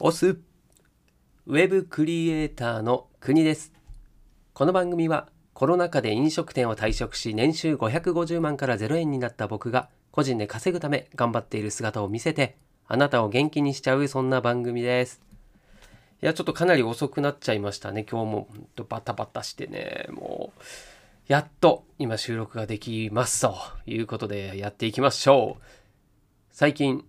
オスウェブクリエイターの国です。この番組はコロナ禍で飲食店を退職し年収550万から0円になった僕が個人で稼ぐため頑張っている姿を見せてあなたを元気にしちゃうそんな番組です。いやちょっとかなり遅くなっちゃいましたね。今日もバタバタしてね。もうやっと今収録ができますということでやっていきましょう。最近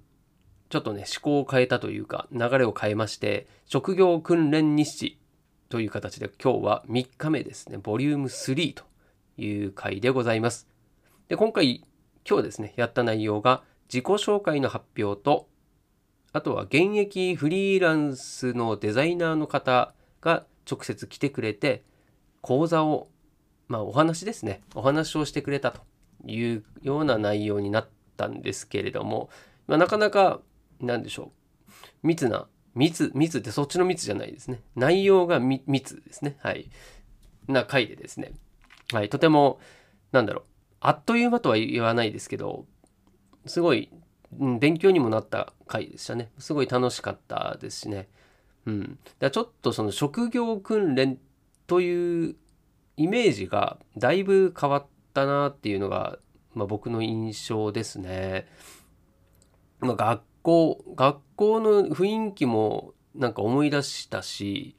ちょっとね、思考を変えたというか、流れを変えまして、職業訓練日誌という形で今日は3日目ですね、ボリューム3という回でございます。で、今回、今日ですね、やった内容が自己紹介の発表と、あとは現役フリーランスのデザイナーの方が直接来てくれて、講座を、まあお話ですね、お話をしてくれたというような内容になったんですけれども、まあ、なかなか何でしょう。密な密密ってそっちの密じゃないですね。内容が密ですね。はい。な回でですね。はい。とてもなんだろう。あっという間とは言わないですけどすごい、うん、勉強にもなった回でしたね。すごい楽しかったですしね。うん。だちょっとその職業訓練というイメージがだいぶ変わったなっていうのが、まあ、僕の印象ですね。まあ、学校学校の雰囲気もなんか思い出したし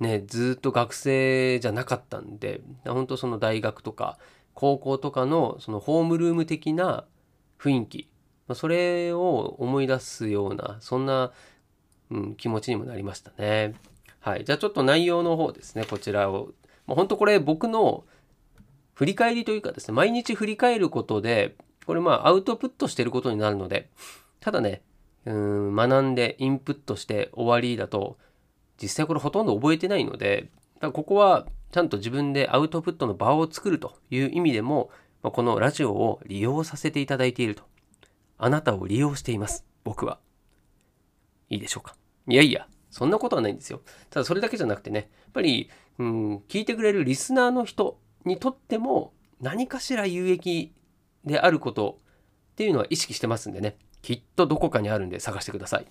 ねずっと学生じゃなかったんで本当その大学とか高校とかのそのホームルーム的な雰囲気それを思い出すようなそんな、うん、気持ちにもなりましたね。はい、じゃあちょっと内容の方ですねこちらを。まあ、本当これ僕の振り返りというかですね毎日振り返ることでこれまあアウトプットしてることになるのでただね、うん、学んでインプットして終わりだと、実際これほとんど覚えてないので、だここはちゃんと自分でアウトプットの場を作るという意味でも、まこのラジオを利用させていただいていると。あなたを利用しています。僕は。いいでしょうか。いやいや、そんなことはないんですよ。ただそれだけじゃなくてね、やっぱり、うん、聞いてくれるリスナーの人にとっても何かしら有益であることっていうのは意識してますんでね。きっとどこかにあるんで探してください。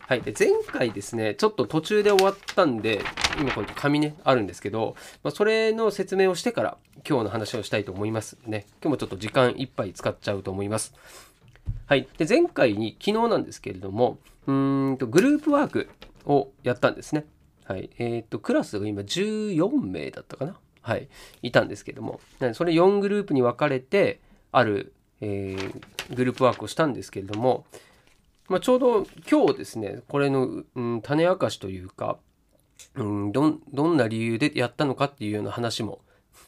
はい。で、前回ですね、ちょっと途中で終わったんで、今これ紙ね、あるんですけど、まあ、それの説明をしてから今日の話をしたいと思いますね。今日もちょっと時間いっぱい使っちゃうと思います。はい。で、前回に、昨日なんですけれども、うんと、グループワークをやったんですね。はい。えっ、ー、と、クラスが今14名だったかなはい。いたんですけども、それ4グループに分かれて、あるえー、グループワークをしたんですけれども、まあ、ちょうど今日ですねこれの、うん、種明かしというか、うん、どどんな理由でやったのかっていうような話も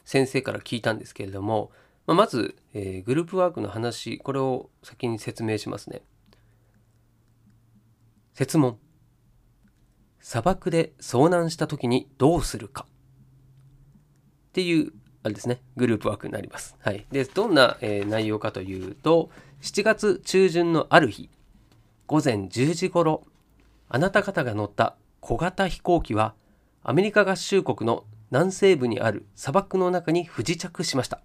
先生から聞いたんですけれども、まあ、まず、えー、グループワークの話これを先に説明しますね。設問砂漠で遭難した時にどうするかっていうあれですね、グループワークになります。はい。で、どんな、えー、内容かというと、7月中旬のある日、午前10時頃、あなた方が乗った小型飛行機は、アメリカ合衆国の南西部にある砂漠の中に不時着しました。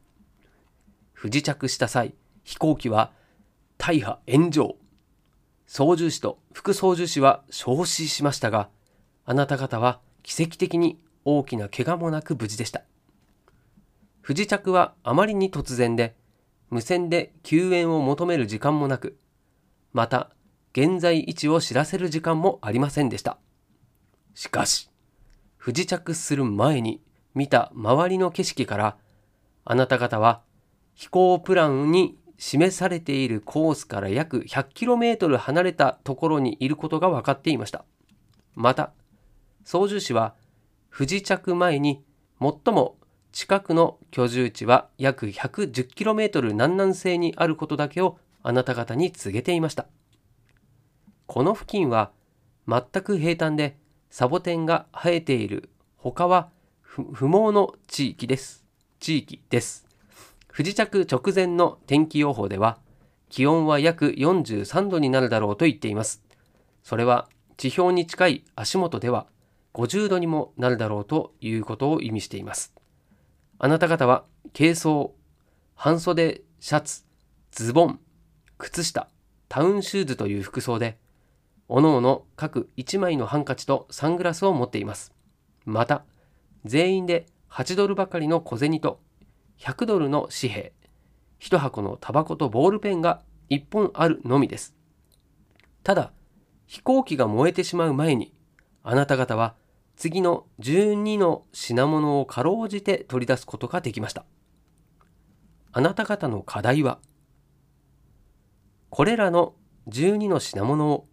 不時着した際、飛行機は大破炎上。操縦士と副操縦士は焼死しましたが、あなた方は奇跡的に大きな怪我もなく無事でした。不時着はあまりに突然で、無線で救援を求める時間もなく、また、現在位置を知らせる時間もありませんでした。しかし、不時着する前に見た周りの景色から、あなた方は飛行プランに示されているコースから約 100km 離れたところにいることが分かっていました。また、操縦士は不時着前に最も近くの居住地は約 110km 南南西にあることだけをあなた方に告げていました。この付近は全く平坦でサボテンが生えている他は不毛の地域です。地域です。不時着直前の天気予報では気温は約43度になるだろうと言っています。それは地表に近い足元では50度にもなるだろうということを意味しています。あなた方は軽装、半袖、シャツ、ズボン、靴下、タウンシューズという服装で、おのおの各1枚のハンカチとサングラスを持っています。また全員で8ドルばかりの小銭と100ドルの紙幣1箱のタバコとボールペンが1本あるのみです。ただ飛行機が燃えてしまう前にあなた方は次の12の品物をかろうじて取り出すことができましたあなた方の課題はこれらの12の品物を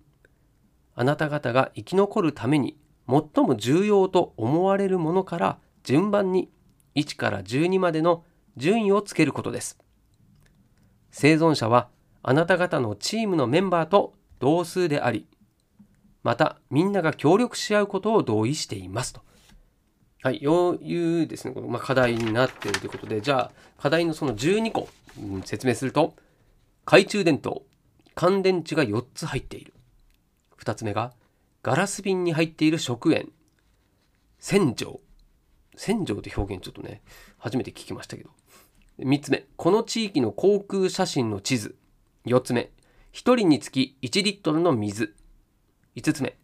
あなた方が生き残るために最も重要と思われるものから順番に1から12までの順位をつけることです。生存者はあなた方のチームのメンバーと同数であり、またみんなが協力し合うことを同意していますと。はい、よういうですね、まあ、課題になっているということで、じゃあ課題のその12個、うん、説明すると、懐中電灯、乾電池が4つ入っている。2つ目が、ガラス瓶に入っている食塩。洗浄。洗浄って表現ちょっとね、初めて聞きましたけど。3つ目、この地域の航空写真の地図。4つ目、1人につき1リットルの水。5つ目、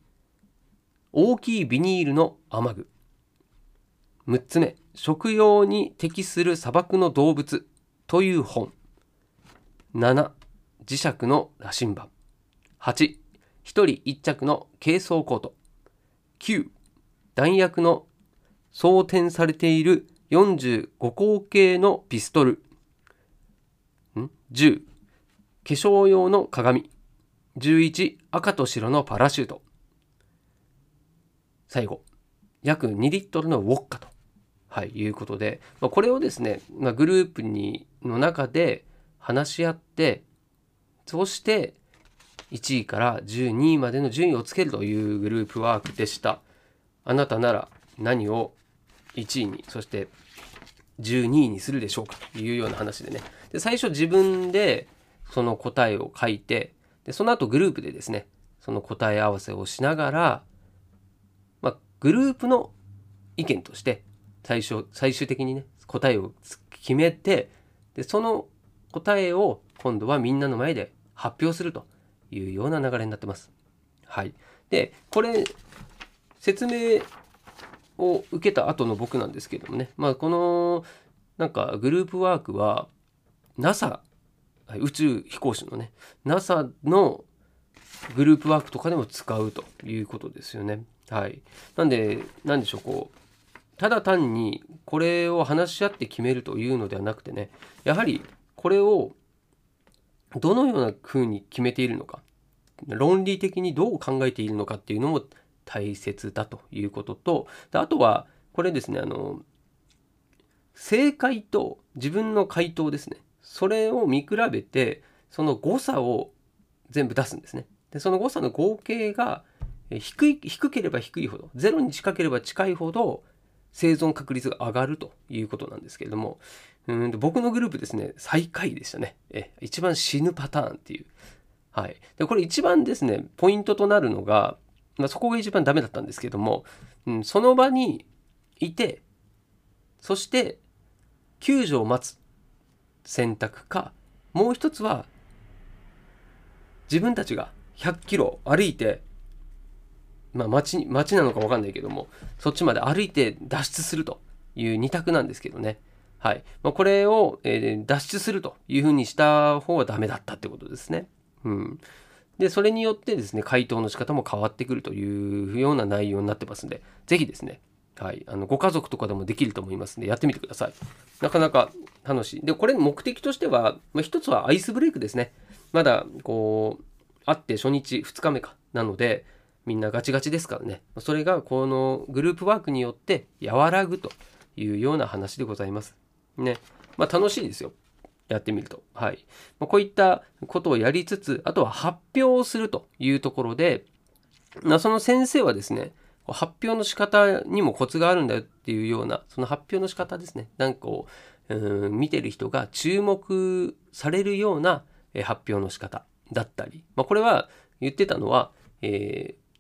大きいビニールの雨具。6つ目、食用に適する砂漠の動物という本。7、磁石の羅針盤。8、1人1着の軽装コート。9、弾薬の装填されている45口径のピストル。ん ?10、化粧用の鏡。11、赤と白のパラシュート。最後、約2リットルのウォッカと、はい、いうことで、まあ、これをですね、まあ、グループにの中で話し合って、そして1位から12位までの順位をつけるというグループワークでした。あなたなら何を1位に、そして12位にするでしょうかというような話でね。で最初自分でその答えを書いて、でその後グループでですね、その答え合わせをしながら、まあ、グループの意見として最初、最終的にね、答えを決めて、でその答えを今度はみんなの前で発表するというような流れになってます。はい。で、これ、説明を受けた後の僕なんですけどもね、まあ、この、なんかグループワークは、NASA、宇宙飛行士のね、NASA のグループワークとかでも使うということですよね。はい。なんで、なんでしょう、こう、ただ単にこれを話し合って決めるというのではなくてね、やはりこれをどのような風に決めているのか論理的にどう考えているのかっていうのも大切だということとあとはこれですねあの正解と自分の回答ですねそれを見比べてその誤差を全部出すんですねでその誤差の合計が低い低ければ低いほど0に近ければ近いほど生存確率が上がるということなんですけれどもうん僕のグループですね、最下位でしたね。え、一番死ぬパターンっていう。はい。で、これ一番ですね、ポイントとなるのが、まあ、そこが一番ダメだったんですけども、うん、その場にいて、そして救助を待つ選択か、もう一つは、自分たちが100キロ歩いて、まあ街、街なのかわかんないけども、そっちまで歩いて脱出するという二択なんですけどね。はい。まあ、これを、えー、脱出するというふうにした方はダメだったってことですね。うん。で、それによってですね、回答の仕方も変わってくるというような内容になってますんで、ぜひですね、はい。あの、ご家族とかでもできると思いますんで、やってみてください。なかなか楽しい。で、これ目的としては、まあ、一つはアイスブレイクですね。まだ、こう、会って初日、2日目か。なので、みんなガチガチですからね。それが、このグループワークによって和らぐというような話でございます。ね。まあ楽しいですよ。やってみると。はい。まあ、こういったことをやりつつ、あとは発表をするというところで、まあ、その先生はですね、発表の仕方にもコツがあるんだよっていうような、その発表の仕方ですね。なんかこう、うん見てる人が注目されるような発表の仕方だったり、まあ、これは言ってたのは、えー、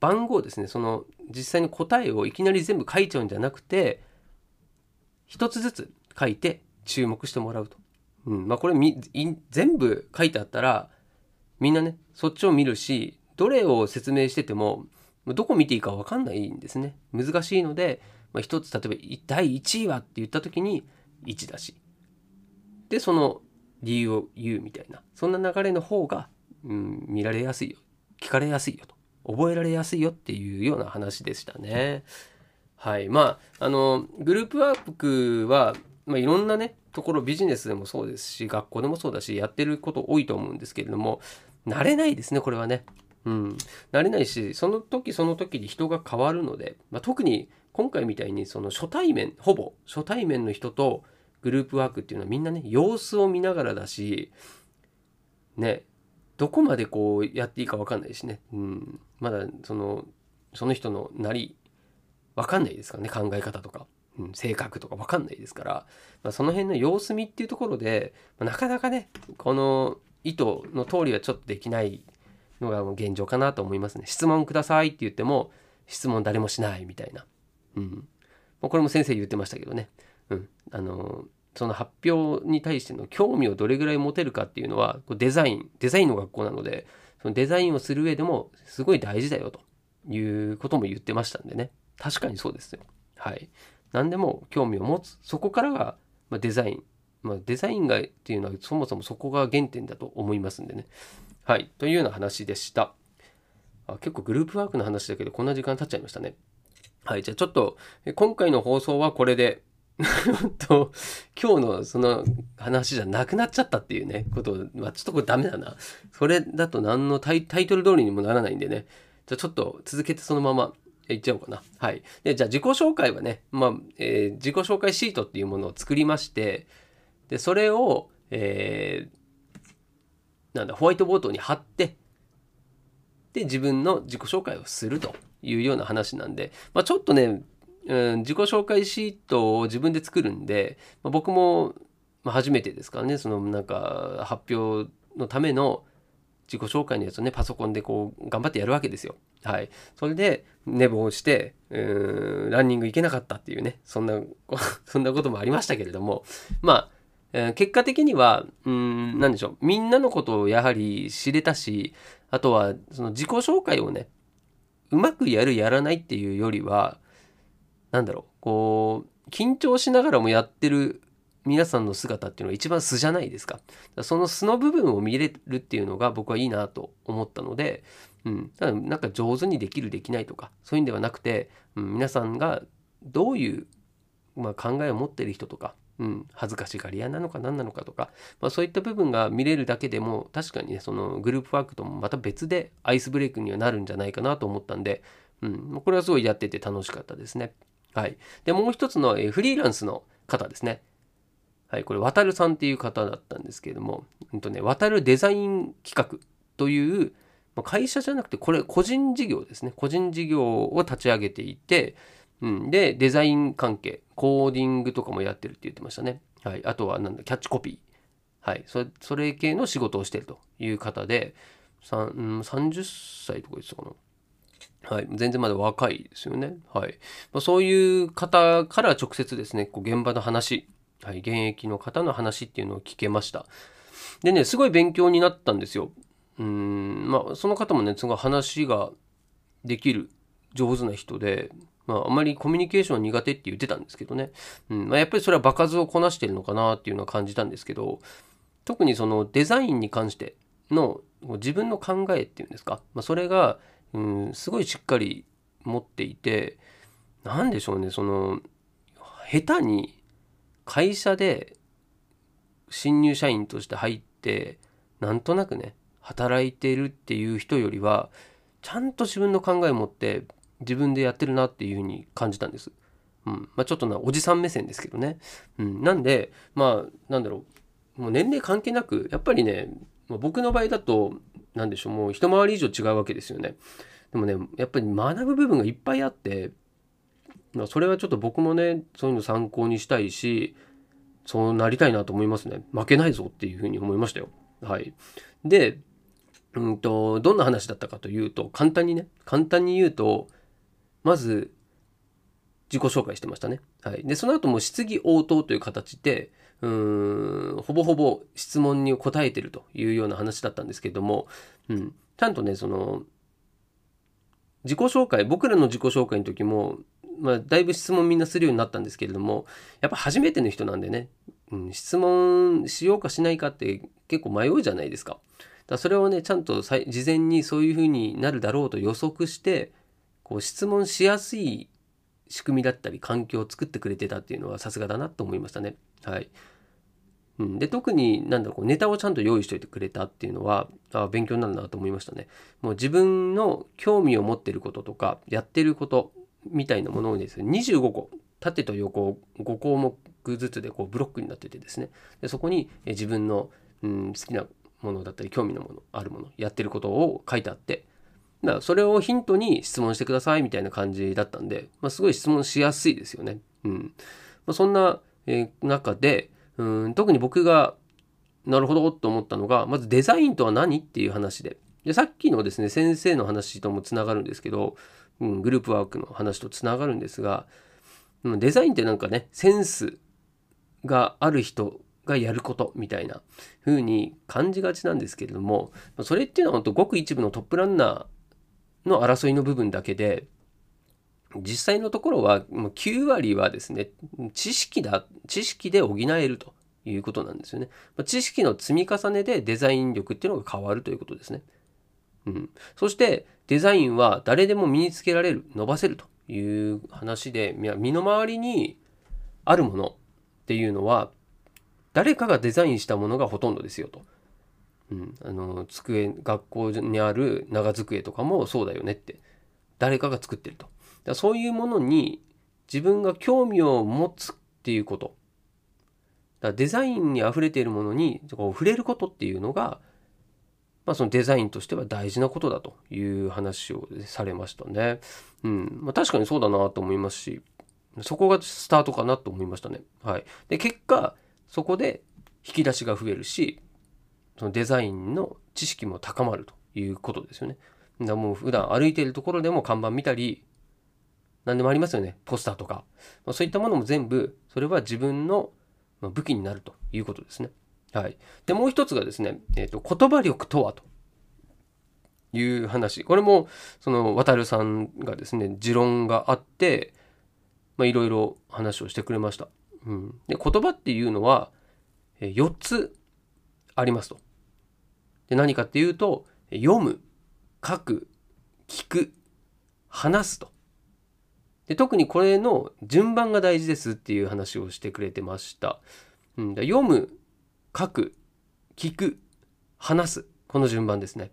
番号ですね。その実際に答えをいきなり全部書いちゃうんじゃなくて、一つずつ書いて注目してもらうと。うん。まあこれ全部書いてあったらみんなねそっちを見るしどれを説明しててもどこ見ていいか分かんないんですね難しいので、まあ、一つ例えば第1位はって言った時に1だしでその理由を言うみたいなそんな流れの方が、うん、見られやすいよ聞かれやすいよと覚えられやすいよっていうような話でしたね。はい。まあ、あの、グループワークは、まあ、いろんなね、ところビジネスでもそうですし、学校でもそうだし、やってること多いと思うんですけれども、慣れないですね、これはね。うん。慣れないし、その時その時に人が変わるので、まあ、特に今回みたいにその初対面、ほぼ初対面の人とグループワークっていうのはみんなね、様子を見ながらだし、ね、どこまでこうやっていいか分かんないしね、うん、まだそのその人のなり分かんないですからね考え方とか、うん、性格とか分かんないですから、まあ、その辺の様子見っていうところで、まあ、なかなかねこの意図の通りはちょっとできないのが現状かなと思いますね。質問くださいって言っても質問誰もしないみたいな、うん、これも先生言ってましたけどね、うん、あのその発表に対しての興味をどれぐらい持てるかっていうのはデザインデザインの学校なのでそのデザインをする上でもすごい大事だよということも言ってましたんでね。確かにそうですよ。はい。何でも興味を持つ。そこからが、まデザイン、まあ、デザインがっていうのはそもそもそこが原点だと思いますんでね。はい。というような話でした。あ結構グループワークの話だけどこんな時間経っちゃいましたね。はい。じゃあちょっと今回の放送はこれで と今日のその話じゃなくなっちゃったっていうねことはちょっとこれダメだな。それだと何のタイトル通りにもならないんでね。じゃあちょっと続けてそのままいっちゃおうかな。はい。でじゃあ自己紹介はねまあ、えー、自己紹介シートっていうものを作りましてでそれをえー、なんだホワイトボードに貼ってで自分の自己紹介をするというような話なんで、まあ、ちょっとねうん、自己紹介シートを自分で作るんで、まあ、僕もま初めてですからねそのなんか発表のための自己紹介のやつをねパソコンでこう頑張ってやるわけですよ。はい、それで寝坊してうんランニング行けなかったっていうねそんな そんなこともありましたけれどもまあ、えー、結果的にはうん何でしょう。みんなのことをやはり知れたしあとはその自己紹介をねうまくやるやらないっていうよりはなんだろう。こう緊張しながらもやってる皆さんの姿っていうのが一番素じゃないですか。その素の部分を見れるっていうのが僕はいいなと思ったので、うん、だなんか上手にできるできないとかそういうんではなくて、うん、皆さんがどういう、まあ、考えを持ってる人とか、うん、恥ずかしがり屋なのか何なのかとか、まあ、そういった部分が見れるだけでも確かにねそのグループワークともまた別でアイスブレイクにはなるんじゃないかなと思ったんで、うん、これはすごいやってて楽しかったですね。はい。で、もう一つの、えフリーランスの方ですね。はい、これ、渡るさんっていう方だったんですけれども、うんとね、渡るデザイン企画という、会社じゃなくて、これ、個人事業ですね。個人事業を立ち上げていて、うん、で、デザイン関係、コーディングとかもやってるって言ってましたね。はい。あとは、なんだ、キャッチコピー。はい。それ、それ系の仕事をしてるという方で、30歳とか言ってたかな。はい、全然まだ若いですよね。はい。まあ、そういう方から直接ですね、こう現場の話、はい、現役の方の話っていうのを聞けました。でね、すごい勉強になったんですよ。うん、まあ、その方もね、すごい話ができる上手な人で、まあ、あまりコミュニケーション苦手って言ってたんですけどね。うんまあ、やっぱりそれは場数をこなしてるのかなっていうのは感じたんですけど、特にそのデザインに関しての自分の考えっていうんですか、まあ、それがうん、すごいしっかり持っていて何でしょうねその下手に会社で新入社員として入ってなんとなくね働いてるっていう人よりはちゃんと自分の考えを持って自分でやってるなっていうふうに感じたんです。うんまあ、ちょっとなおじさん目線ですけどね。うん、なんでまあなんだろうもう年齢関係なくやっぱりね、まあ、僕の場合だと何でしょうもう一回り以上違うわけですよね。でもねやっぱり学ぶ部分がいっぱいあってまそれはちょっと僕もねそういうの参考にしたいしそうなりたいなと思いますね負けないぞっていうふうに思いましたよ。はい、で、うんと、どんな話だったかというと簡単にね簡単に言うとまず自己紹介してましたね。はい、でその後も質疑応答という形でうーんほぼほぼ質問に答えてるというような話だったんですけれども、うん、ちゃんとねその自己紹介僕らの自己紹介の時も、まあ、だいぶ質問みんなするようになったんですけれどもやっぱ初めての人なんでね、うん、質問しようかしないかって結構迷うじゃないですか。だそれをねちゃんと事前にそういうふうになるだろうと予測してこう質問しやすい仕組みだったり環境を作ってくれてたっていうのはさすがだなと思いましたね。はい。うん、で特になんだろうネタをちゃんと用意しといてくれたっていうのはあ勉強になるなと思いましたね。もう自分の興味を持ってることとかやってることみたいなものをですね25個縦と横5項目ずつでこうブロックになっててですねでそこに自分の、うん、好きなものだったり興味のものあるものやってることを書いてあってだからそれをヒントに質問してくださいみたいな感じだったんで、まあ、すごい質問しやすいですよね。うんまあ、そんな、えー、中でうん特に僕がなるほどと思ったのがまずデザインとは何っていう話ででさっきのですね先生の話ともつながるんですけど、うん、グループワークの話とつながるんですが、うん、デザインってなんかねセンスがある人がやることみたいな風に感じがちなんですけれどもそれっていうのは本当ごく一部のトップランナーの争いの部分だけで実際のところは9割はですね知識だ知識で補えるということなんですよね。知識の積み重ねでデザイン力っていうのが変わるということですね。うん、そしてデザインは誰でも身につけられる伸ばせるという話で身の回りにあるものっていうのは誰かがデザインしたものがほとんどですよと。うん、あの机学校にある長机とかもそうだよねって誰かが作ってると。だそういうものに自分が興味を持つっていうこと。だデザインに溢れているものにこう触れることっていうのが、まあ、そのデザインとしては大事なことだという話をされましたね。うんまあ、確かにそうだなと思いますしそこがスタートかなと思いましたね。はい、で結果そこで引き出しが増えるしそのデザインの知識も高まるということですよね。だもう普段歩いているところでも看板見たり何でもありますよねポスターとか、まあ、そういったものも全部それは自分の武器になるということですね。はい、でもう一つがですね、えーと、言葉力とはという話これもその渡さんがですね持論があっていろいろ話をしてくれました。うん、で言葉っていうのは4つありますと。で何かっていうと読む書く聞く話すとで特にこれの順番が大事ですっていう話をしてくれてました。うん、読む書く聞く話すこの順番ですね。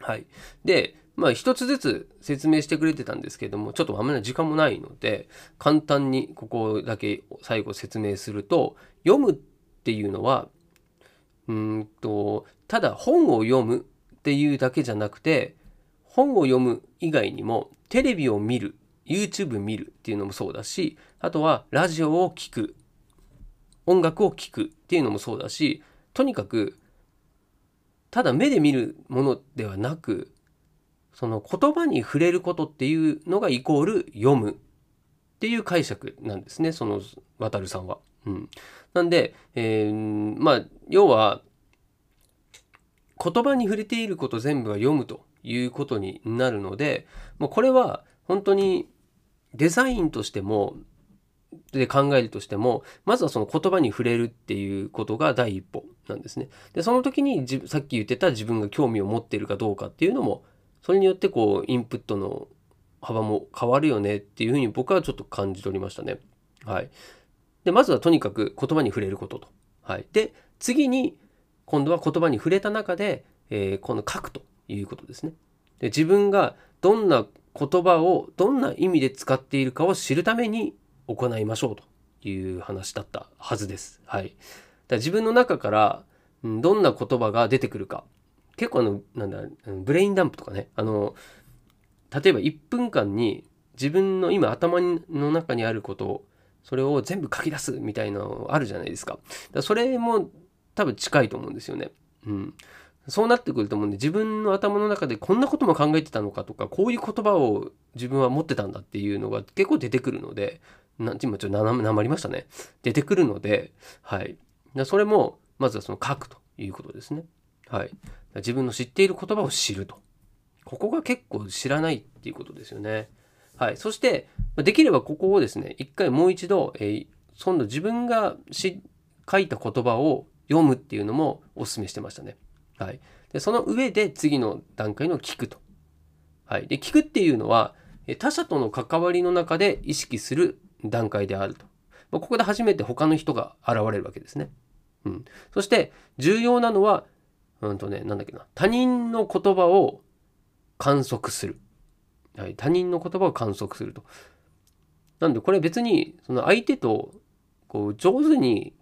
はい。でまあ一つずつ説明してくれてたんですけどもちょっとあんまり時間もないので簡単にここだけ最後説明すると読むっていうのはうんとただ本を読むっていうだけじゃなくて本を読む以外にもテレビを見る YouTube 見るっていうのもそうだしあとはラジオを聴く音楽を聴くっていうのもそうだしとにかくただ目で見るものではなくその言葉に触れることっていうのがイコール読むっていう解釈なんですねその渡さんは。うん、なんで、えー、まあ要は言葉に触れていること全部は読むということになるのでもうこれは本当にデザインとしてもで考えるとしてもまずはその言葉に触れるっていうことが第一歩なんですね。でその時にさっき言ってた自分が興味を持っているかどうかっていうのもそれによってこうインプットの幅も変わるよねっていうふうに僕はちょっと感じ取りましたね。はい。でまずはとにかく言葉に触れることと。はい。で次に今度は言葉に触れた中で、えー、この書くということですね。で自分がどんな言葉をどんな意味で使っているかを知るために行いましょうという話だったはずです。はい。だ自分の中からどんな言葉が出てくるか。結構あの、なんだ、ブレインダンプとかね。あの、例えば1分間に自分の今頭の中にあることを、それを全部書き出すみたいなのあるじゃないですか。だそれも多分近いと思うんですよね。うん。そうなってくると思うんで自分の頭の中でこんなことも考えてたのかとかこういう言葉を自分は持ってたんだっていうのが結構出てくるのでな今ちょっとなまりましたね出てくるのではいだそれもまずはその書くということですねはい自分の知っている言葉を知るとここが結構知らないっていうことですよね。はい。そして、できればここをですね、一回もう一度、えー、今度自分がし書いた言葉を読むっていうのもお勧めしてましたね。はい。で、その上で次の段階の聞くと。はい。で、聞くっていうのは、他者との関わりの中で意識する段階であると。まあ、ここで初めて他の人が現れるわけですね。うん。そして、重要なのは、うんとね、なんだっけな。他人の言葉を観測する。はい。他人の言葉を観測すると。なんで、これ別に、その相手と、こう、上手に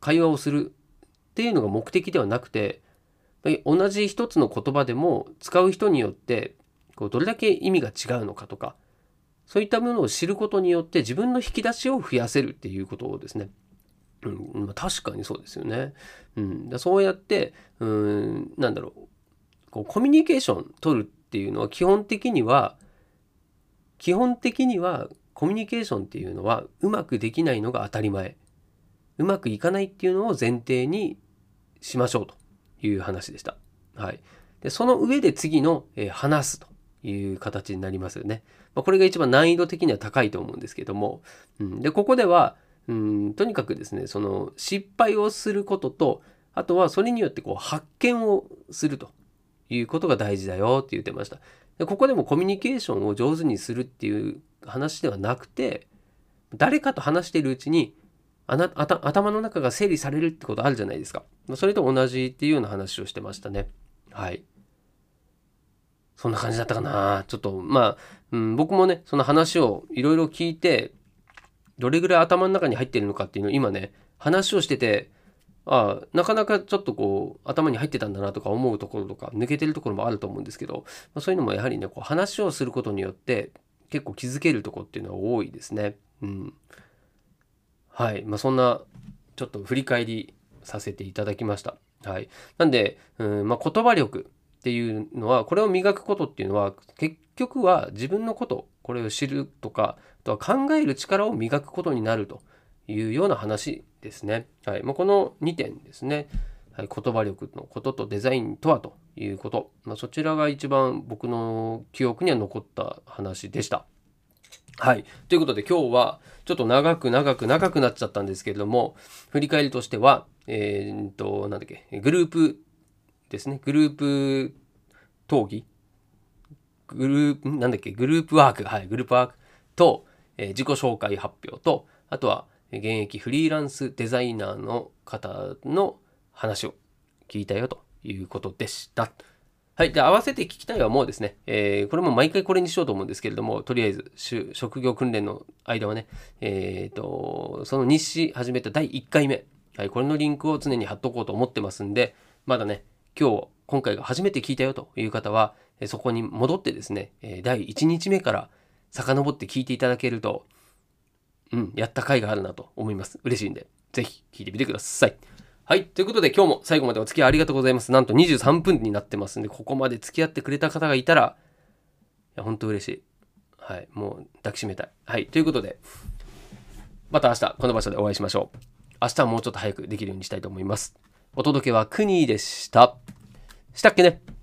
会話をするっていうのが目的ではなくて、同じ一つの言葉でも使う人によってこうどれだけ意味が違うのかとかそういったものを知ることによって自分の引き出しを増やせるっていうことをですね、うん、確かにそうですよね。うん、だそうやってうんなんだろうこうコミュニケーション取るっていうのは基本的には基本的にはコミュニケーションっていうのはうまくできないのが当たり前うまくいかないっていうのを前提にしましょうという話でした。はい。でその上で次の、えー、話すという形になりますよね。まあ、これが一番難易度的には高いと思うんですけども、うん、でここではうんとにかくですねその失敗をすることとあとはそれによってこう発見をするということが大事だよって言ってました。でここでもコミュニケーションを上手にするっていう話ではなくて誰かと話しているうちにあな頭の中が整理されるってことあるじゃないですか。それと同じっていうような話をしてましたね。はい。そんな感じだったかな。ちょっと、まあ、うん、僕もね、その話をいろいろ聞いて、どれぐらい頭の中に入ってるのかっていうのを今ね、話をしてて、あ、なかなかちょっとこう、頭に入ってたんだなとか思うところとか、抜けてるところもあると思うんですけど、まあ、そういうのもやはりね、こう話をすることによって、結構気づけるとこっていうのは多いですね。うん。はい。まあ、そんな、ちょっと振り返りさせていただきました。はい。なんで、うんまあ、言葉力っていうのは、これを磨くことっていうのは、結局は自分のこと、これを知るとか、あとは考える力を磨くことになるというような話ですね。はい。まあ、この2点ですね。はい、言葉力のこととデザインとはということ。まあ、そちらが一番僕の記憶には残った話でした。はい。ということで今日はちょっと長く長く長くなっちゃったんですけれども、振り返りとしては、えー、っと、なんだっけ、グループですね。グループ討議グループ、なんだっけ、グループワーク、はい、グループワークと、えー、自己紹介発表と、あとは、現役フリーランスデザイナーの方の話を聞いたよということでした。はい。で、合わせて聞きたいはもうですね、えー、これも毎回これにしようと思うんですけれども、とりあえず、職業訓練の間はね、えっ、ー、と、その日誌始めた第1回目、はい、これのリンクを常に貼っとこうと思ってますんで、まだね、今日、今回が初めて聞いたよという方は、そこに戻ってですね、第1日目から遡って聞いていただけると、うん、やった回があるなと思います。嬉しいんで、ぜひ聞いてみてください。はい。ということで今日も最後までお付き合いありがとうございます。なんと23分になってますんで、ここまで付き合ってくれた方がいたら、いや、本当嬉しい。はい。もう抱きしめたい。はい。ということで、また明日この場所でお会いしましょう。明日はもうちょっと早くできるようにしたいと思います。お届けはクニーでした。したっけね？